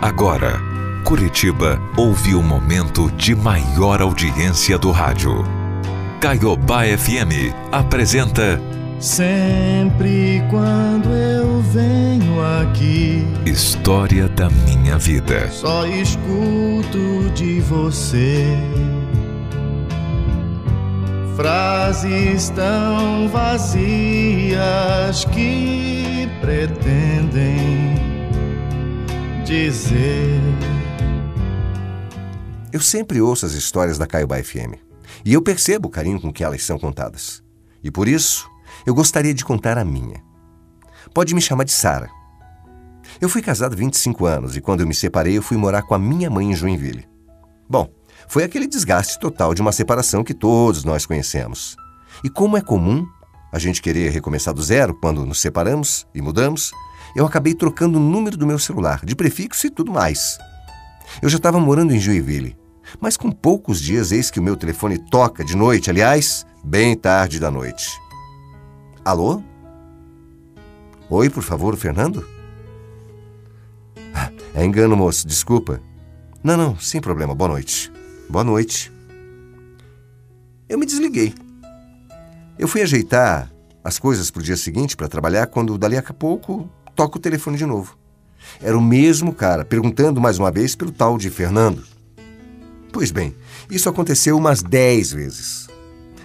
Agora, Curitiba ouve o momento de maior audiência do rádio. Caiobá FM apresenta Sempre quando eu venho aqui, História da Minha Vida. só escuto de você frases tão vazias que pretendem dizer. Eu sempre ouço as histórias da Caiobá FM e eu percebo o carinho com que elas são contadas. E por isso, eu gostaria de contar a minha. Pode me chamar de Sara. Eu fui casado há 25 anos e quando eu me separei, eu fui morar com a minha mãe em Joinville. Bom, foi aquele desgaste total de uma separação que todos nós conhecemos. E como é comum a gente querer recomeçar do zero quando nos separamos e mudamos, eu acabei trocando o número do meu celular, de prefixo e tudo mais. Eu já estava morando em Joinville, mas com poucos dias eis que o meu telefone toca de noite, aliás, bem tarde da noite. Alô? Oi, por favor, Fernando? Ah, É engano, moço, desculpa. Não, não, sem problema, boa noite. Boa noite. Eu me desliguei. Eu fui ajeitar as coisas para o dia seguinte para trabalhar quando, dali a pouco, toca o telefone de novo. Era o mesmo cara, perguntando mais uma vez pelo tal de Fernando. Pois bem, isso aconteceu umas dez vezes.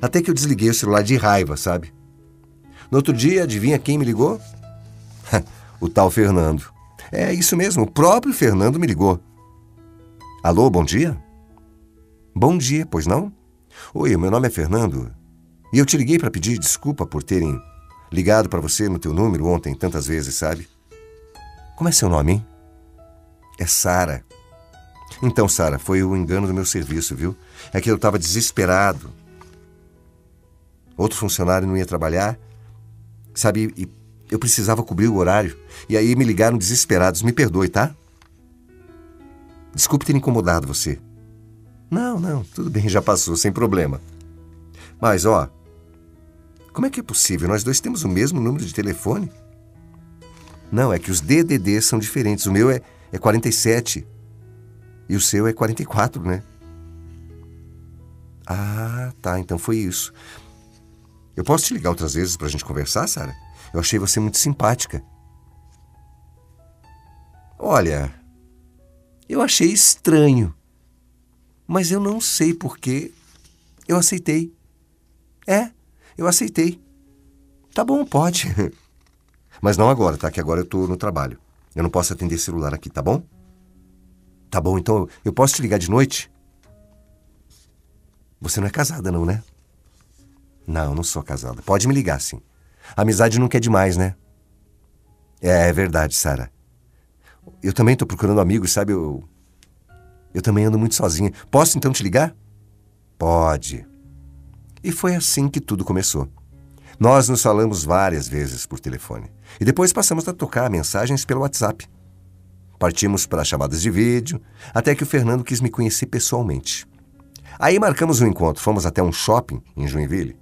Até que eu desliguei o celular de raiva, sabe? No outro dia, adivinha quem me ligou? o tal Fernando. É isso mesmo, o próprio Fernando me ligou. Alô, bom dia? Bom dia, pois não? Oi, meu nome é Fernando. E eu te liguei para pedir desculpa por terem ligado para você no teu número ontem tantas vezes, sabe? Como é seu nome, hein? É Sara. Então, Sara, foi o engano do meu serviço, viu? É que eu estava desesperado. Outro funcionário não ia trabalhar, sabe? E eu precisava cobrir o horário. E aí me ligaram desesperados. Me perdoe, tá? Desculpe ter incomodado você. Não, não, tudo bem, já passou, sem problema. Mas, ó, como é que é possível? Nós dois temos o mesmo número de telefone? Não, é que os DDD são diferentes. O meu é, é 47 e o seu é 44, né? Ah, tá, então foi isso. Eu posso te ligar outras vezes pra gente conversar, Sara? Eu achei você muito simpática. Olha, eu achei estranho, mas eu não sei por que eu aceitei. É, eu aceitei. Tá bom, pode. Mas não agora, tá? Que agora eu tô no trabalho. Eu não posso atender celular aqui, tá bom? Tá bom, então eu posso te ligar de noite? Você não é casada, não, né? Não, não sou casada. Pode me ligar, sim. Amizade nunca é demais, né? É, é verdade, Sara. Eu também tô procurando amigos, sabe? Eu. Eu também ando muito sozinha. Posso então te ligar? Pode. E foi assim que tudo começou. Nós nos falamos várias vezes por telefone. E depois passamos a tocar mensagens pelo WhatsApp. Partimos para chamadas de vídeo, até que o Fernando quis me conhecer pessoalmente. Aí marcamos um encontro, fomos até um shopping em Joinville.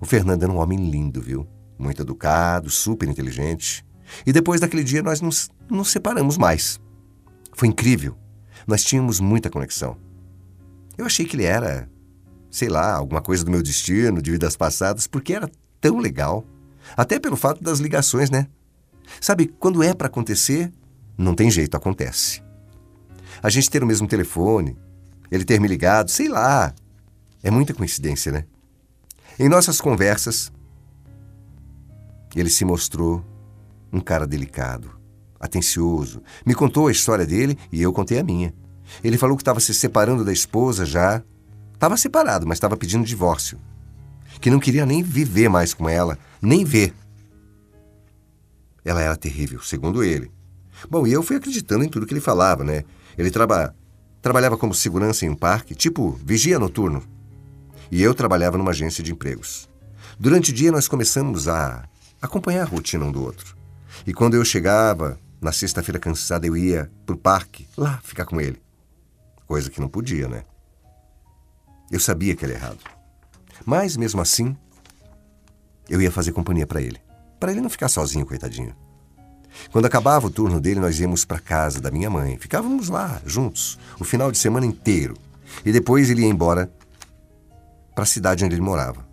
O Fernando era um homem lindo, viu? Muito educado, super inteligente. E depois daquele dia nós nos, nos separamos mais. Foi incrível. Nós tínhamos muita conexão. Eu achei que ele era, sei lá, alguma coisa do meu destino, de vidas passadas, porque era tão legal. Até pelo fato das ligações, né? Sabe, quando é para acontecer, não tem jeito, acontece. A gente ter o mesmo telefone, ele ter me ligado, sei lá. É muita coincidência, né? Em nossas conversas, ele se mostrou um cara delicado, atencioso. Me contou a história dele e eu contei a minha. Ele falou que estava se separando da esposa já. Estava separado, mas estava pedindo divórcio. Que não queria nem viver mais com ela, nem ver. Ela era terrível, segundo ele. Bom, e eu fui acreditando em tudo que ele falava, né? Ele traba... trabalhava como segurança em um parque, tipo vigia noturno. E eu trabalhava numa agência de empregos. Durante o dia nós começamos a acompanhar a rotina um do outro. E quando eu chegava, na sexta-feira cansada, eu ia pro parque, lá, ficar com ele. Coisa que não podia, né? Eu sabia que era errado. Mas, mesmo assim, eu ia fazer companhia para ele. Para ele não ficar sozinho, coitadinho. Quando acabava o turno dele, nós íamos para casa da minha mãe. Ficávamos lá, juntos, o final de semana inteiro. E depois ele ia embora para a cidade onde ele morava.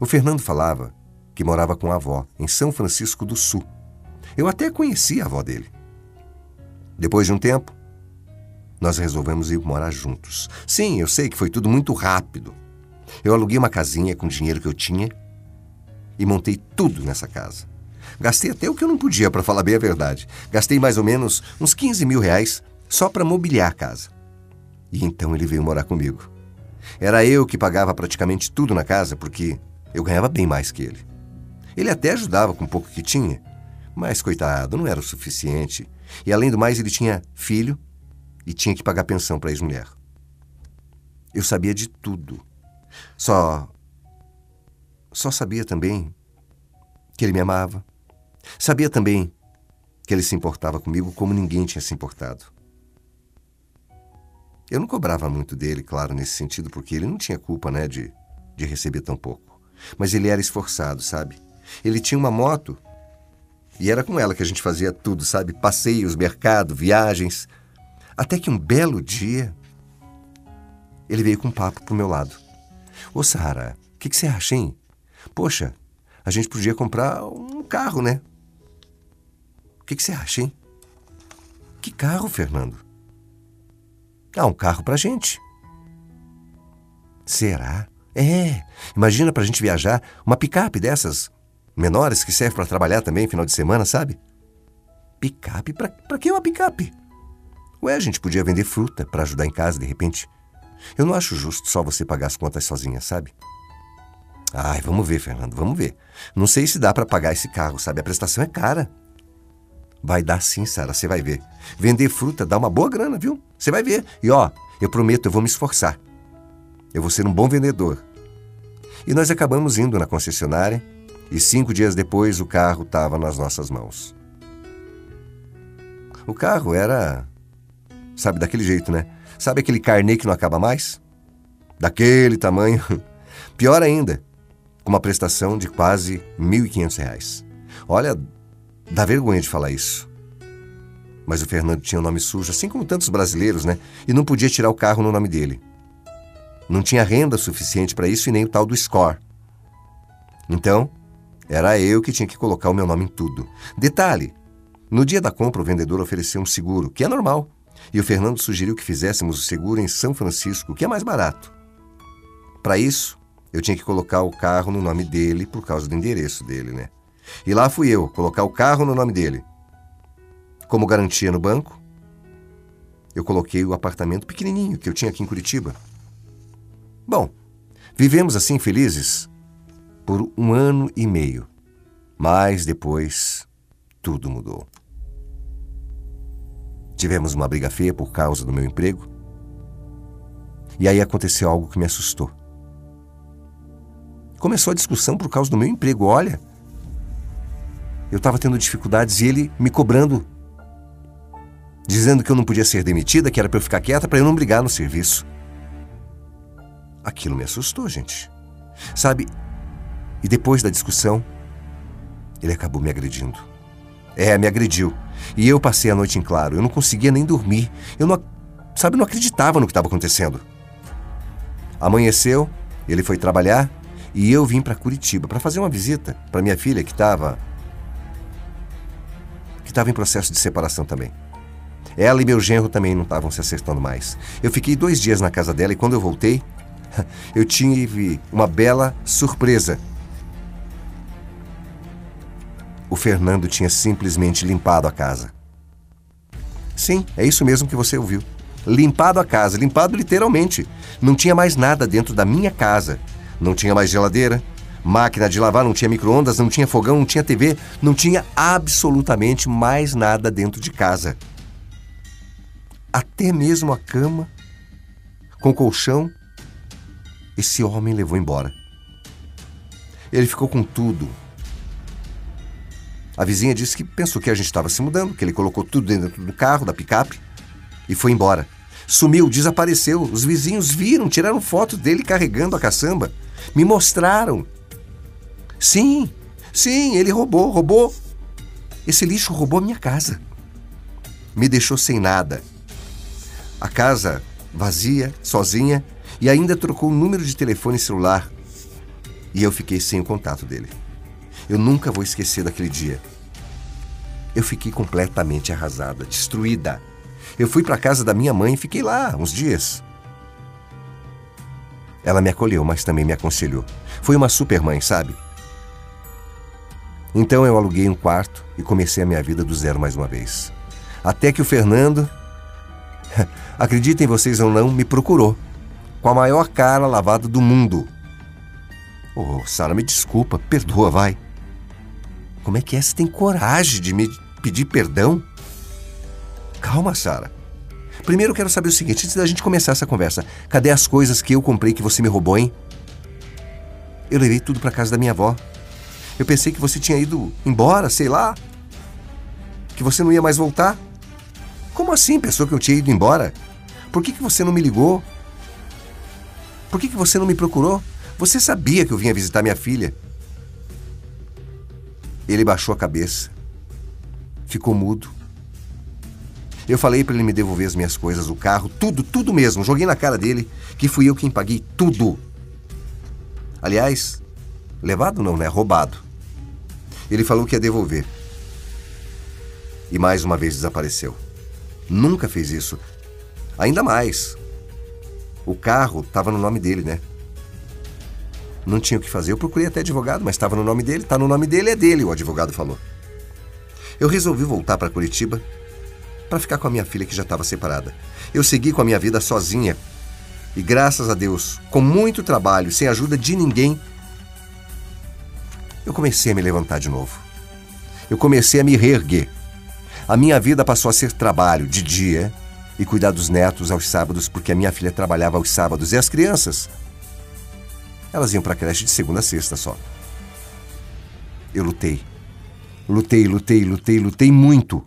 O Fernando falava que morava com a avó, em São Francisco do Sul. Eu até conhecia a avó dele. Depois de um tempo, nós resolvemos ir morar juntos. Sim, eu sei que foi tudo muito rápido. Eu aluguei uma casinha com o dinheiro que eu tinha e montei tudo nessa casa. Gastei até o que eu não podia, para falar bem a verdade. Gastei mais ou menos uns 15 mil reais só para mobiliar a casa. E então ele veio morar comigo. Era eu que pagava praticamente tudo na casa, porque eu ganhava bem mais que ele. Ele até ajudava com o pouco que tinha, mas coitado, não era o suficiente. E além do mais, ele tinha filho e tinha que pagar pensão para a ex-mulher. Eu sabia de tudo. Só. Só sabia também que ele me amava. Sabia também que ele se importava comigo como ninguém tinha se importado. Eu não cobrava muito dele, claro, nesse sentido, porque ele não tinha culpa, né, de, de receber tão pouco. Mas ele era esforçado, sabe? Ele tinha uma moto e era com ela que a gente fazia tudo, sabe? Passeios, mercado, viagens. Até que um belo dia, ele veio com um papo pro meu lado. Ô, Sara, o que, que você acha, hein? Poxa, a gente podia comprar um carro, né? O que, que você acha, hein? Que carro, Fernando? Ah, um carro pra gente. Será? É. Imagina pra gente viajar uma picape dessas menores que serve para trabalhar também final de semana, sabe? Picape? Pra, pra que uma picape? Ué, a gente podia vender fruta para ajudar em casa de repente. Eu não acho justo só você pagar as contas sozinha, sabe? Ai, vamos ver, Fernando, vamos ver. Não sei se dá para pagar esse carro, sabe? A prestação é cara. Vai dar sim, Sara, você vai ver. Vender fruta dá uma boa grana, viu? Você vai ver. E ó, eu prometo, eu vou me esforçar. Eu vou ser um bom vendedor. E nós acabamos indo na concessionária e cinco dias depois o carro estava nas nossas mãos. O carro era. Sabe, daquele jeito, né? Sabe aquele carnê que não acaba mais? Daquele tamanho. Pior ainda, com uma prestação de quase R$ 1.500. Olha, Dá vergonha de falar isso. Mas o Fernando tinha o um nome sujo, assim como tantos brasileiros, né? E não podia tirar o carro no nome dele. Não tinha renda suficiente para isso e nem o tal do score. Então, era eu que tinha que colocar o meu nome em tudo. Detalhe: no dia da compra, o vendedor ofereceu um seguro, que é normal. E o Fernando sugeriu que fizéssemos o seguro em São Francisco, que é mais barato. Para isso, eu tinha que colocar o carro no nome dele por causa do endereço dele, né? E lá fui eu, colocar o carro no nome dele. Como garantia no banco, eu coloquei o apartamento pequenininho que eu tinha aqui em Curitiba. Bom, vivemos assim felizes por um ano e meio. Mas depois, tudo mudou. Tivemos uma briga feia por causa do meu emprego. E aí aconteceu algo que me assustou. Começou a discussão por causa do meu emprego. Olha, eu estava tendo dificuldades e ele me cobrando, dizendo que eu não podia ser demitida, que era para eu ficar quieta para eu não brigar no serviço. Aquilo me assustou, gente. Sabe? E depois da discussão, ele acabou me agredindo. É, me agrediu. E eu passei a noite em claro. Eu não conseguia nem dormir. Eu não, sabe, não acreditava no que estava acontecendo. Amanheceu, ele foi trabalhar e eu vim para Curitiba para fazer uma visita para minha filha que estava que estava em processo de separação também. Ela e meu genro também não estavam se acertando mais. Eu fiquei dois dias na casa dela e quando eu voltei, eu tive uma bela surpresa. O Fernando tinha simplesmente limpado a casa. Sim, é isso mesmo que você ouviu. Limpado a casa, limpado literalmente. Não tinha mais nada dentro da minha casa. Não tinha mais geladeira, máquina de lavar, não tinha micro-ondas, não tinha fogão, não tinha TV, não tinha absolutamente mais nada dentro de casa. Até mesmo a cama, com colchão, esse homem levou embora. Ele ficou com tudo. A vizinha disse que pensou que a gente estava se mudando, que ele colocou tudo dentro do carro, da picape, e foi embora. Sumiu, desapareceu. Os vizinhos viram, tiraram foto dele carregando a caçamba. Me mostraram. Sim, sim, ele roubou, roubou. Esse lixo roubou a minha casa. Me deixou sem nada. A casa vazia, sozinha, e ainda trocou o número de telefone celular. E eu fiquei sem o contato dele. Eu nunca vou esquecer daquele dia. Eu fiquei completamente arrasada, destruída. Eu fui para casa da minha mãe e fiquei lá uns dias. Ela me acolheu, mas também me aconselhou. Foi uma super mãe, sabe? Então eu aluguei um quarto e comecei a minha vida do zero mais uma vez. Até que o Fernando, acreditem vocês ou não, me procurou. Com a maior cara lavada do mundo. Oh, Sara, me desculpa, perdoa, vai. Como é que é? Você tem coragem de me pedir perdão? Calma, Sara. Primeiro eu quero saber o seguinte, antes da gente começar essa conversa, cadê as coisas que eu comprei que você me roubou, hein? Eu levei tudo para casa da minha avó. Eu pensei que você tinha ido embora, sei lá. Que você não ia mais voltar. Como assim, pensou que eu tinha ido embora? Por que, que você não me ligou? Por que, que você não me procurou? Você sabia que eu vinha visitar minha filha. Ele baixou a cabeça. Ficou mudo. Eu falei para ele me devolver as minhas coisas, o carro, tudo, tudo mesmo. Joguei na cara dele que fui eu quem paguei tudo. Aliás, levado não, né? Roubado. Ele falou que ia devolver. E mais uma vez desapareceu. Nunca fez isso. Ainda mais. O carro estava no nome dele, né? Não tinha o que fazer. Eu procurei até advogado, mas estava no nome dele. Está no nome dele, é dele, o advogado falou. Eu resolvi voltar para Curitiba para ficar com a minha filha que já estava separada. Eu segui com a minha vida sozinha. E graças a Deus, com muito trabalho, sem ajuda de ninguém, eu comecei a me levantar de novo. Eu comecei a me reerguer. A minha vida passou a ser trabalho de dia e cuidar dos netos aos sábados, porque a minha filha trabalhava aos sábados. E as crianças? Elas iam para a creche de segunda a sexta só. Eu lutei. Lutei, lutei, lutei, lutei muito.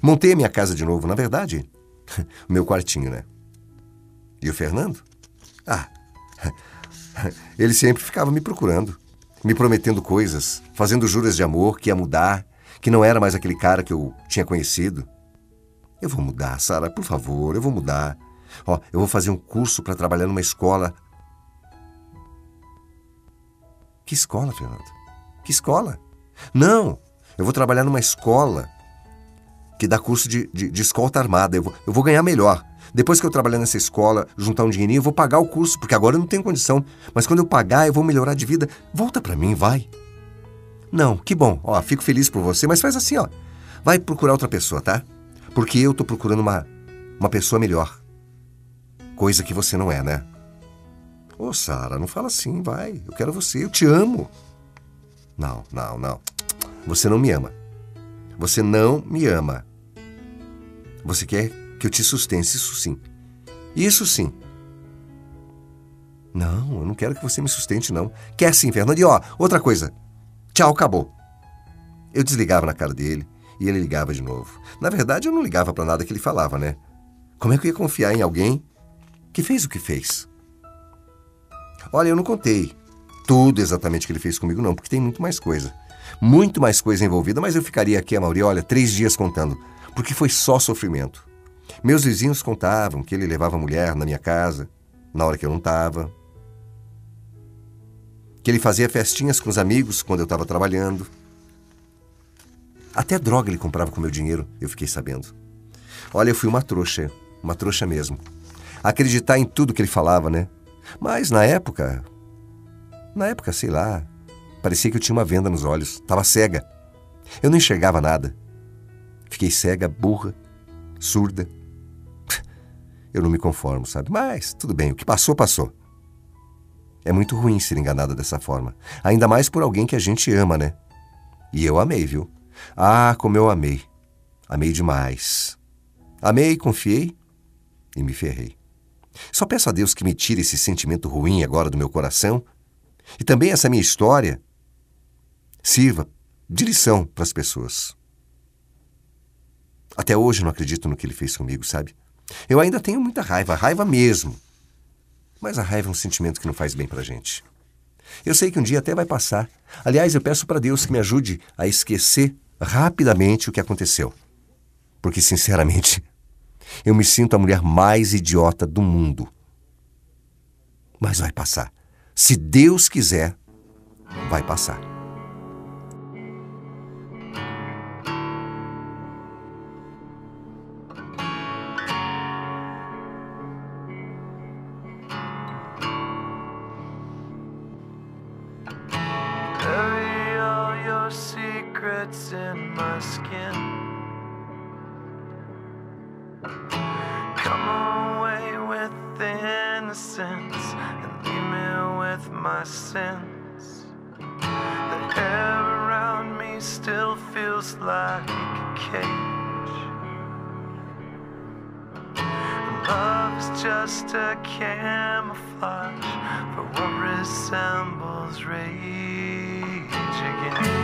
Montei a minha casa de novo, na verdade. O meu quartinho, né? E o Fernando? Ah, ele sempre ficava me procurando, me prometendo coisas, fazendo juras de amor que ia mudar, que não era mais aquele cara que eu tinha conhecido. Eu vou mudar, Sara, por favor, eu vou mudar. Ó, eu vou fazer um curso para trabalhar numa escola. Que escola, Fernando? Que escola? Não, eu vou trabalhar numa escola que dá curso de, de, de escolta armada. Eu vou, eu vou ganhar melhor. Depois que eu trabalhar nessa escola, juntar um dinheirinho, eu vou pagar o curso, porque agora eu não tenho condição. Mas quando eu pagar, eu vou melhorar de vida. Volta para mim, vai. Não, que bom. Ó, fico feliz por você, mas faz assim, ó. Vai procurar outra pessoa, tá? Porque eu tô procurando uma, uma pessoa melhor. Coisa que você não é, né? Ô, Sara, não fala assim, vai. Eu quero você, eu te amo. Não, não, não. Você não me ama. Você não me ama. Você quer que eu te sustente, isso sim. Isso sim. Não, eu não quero que você me sustente, não. Quer sim, Fernando. E ó, outra coisa. Tchau, acabou. Eu desligava na cara dele e ele ligava de novo. Na verdade, eu não ligava para nada que ele falava, né? Como é que eu ia confiar em alguém que fez o que fez? Olha, eu não contei tudo exatamente que ele fez comigo, não, porque tem muito mais coisa muito mais coisa envolvida, mas eu ficaria aqui, a maioria, olha, três dias contando, porque foi só sofrimento. Meus vizinhos contavam que ele levava mulher na minha casa, na hora que eu não estava. Que ele fazia festinhas com os amigos quando eu estava trabalhando. Até droga ele comprava com meu dinheiro, eu fiquei sabendo. Olha, eu fui uma trouxa, uma trouxa mesmo. Acreditar em tudo que ele falava, né? Mas na época. Na época, sei lá, Parecia que eu tinha uma venda nos olhos. Tava cega. Eu não enxergava nada. Fiquei cega, burra, surda. Eu não me conformo, sabe? Mas tudo bem, o que passou, passou. É muito ruim ser enganada dessa forma. Ainda mais por alguém que a gente ama, né? E eu amei, viu? Ah, como eu amei. Amei demais. Amei, confiei e me ferrei. Só peço a Deus que me tire esse sentimento ruim agora do meu coração e também essa minha história Sirva de lição para as pessoas. Até hoje não acredito no que ele fez comigo, sabe? Eu ainda tenho muita raiva, raiva mesmo. Mas a raiva é um sentimento que não faz bem para a gente. Eu sei que um dia até vai passar. Aliás, eu peço para Deus que me ajude a esquecer rapidamente o que aconteceu. Porque, sinceramente, eu me sinto a mulher mais idiota do mundo. Mas vai passar. Se Deus quiser, vai passar. In my skin. My sins. The air around me still feels like a cage. Love's just a camouflage for what resembles rage again.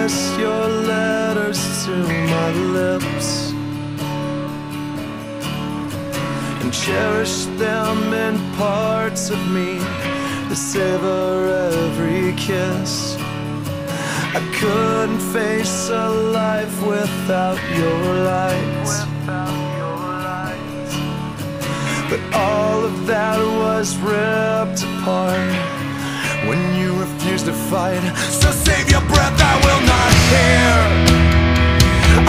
Press your letters to my lips and cherish them in parts of me that savor every kiss. I couldn't face a life without your light. But all of that was ripped apart when you refuse to fight. So save your breath, I will not hear.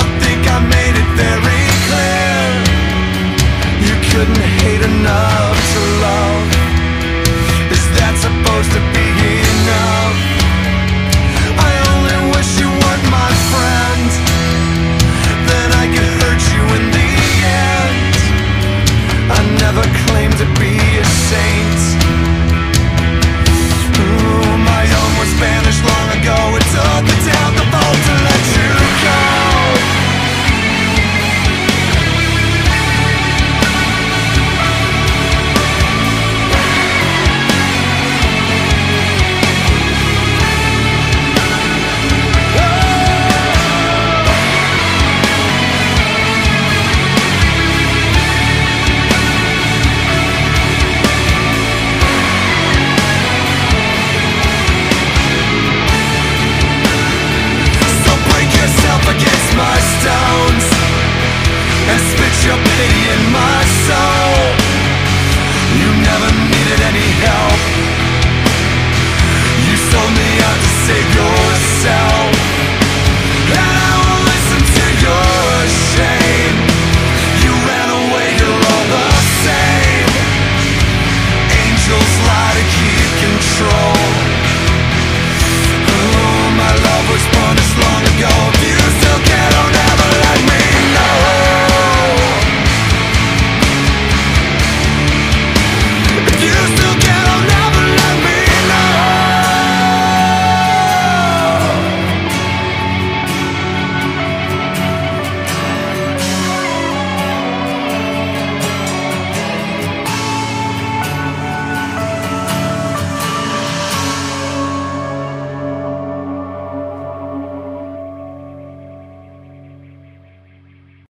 I think I made it very clear. You couldn't hate enough to love. Is that supposed to be enough?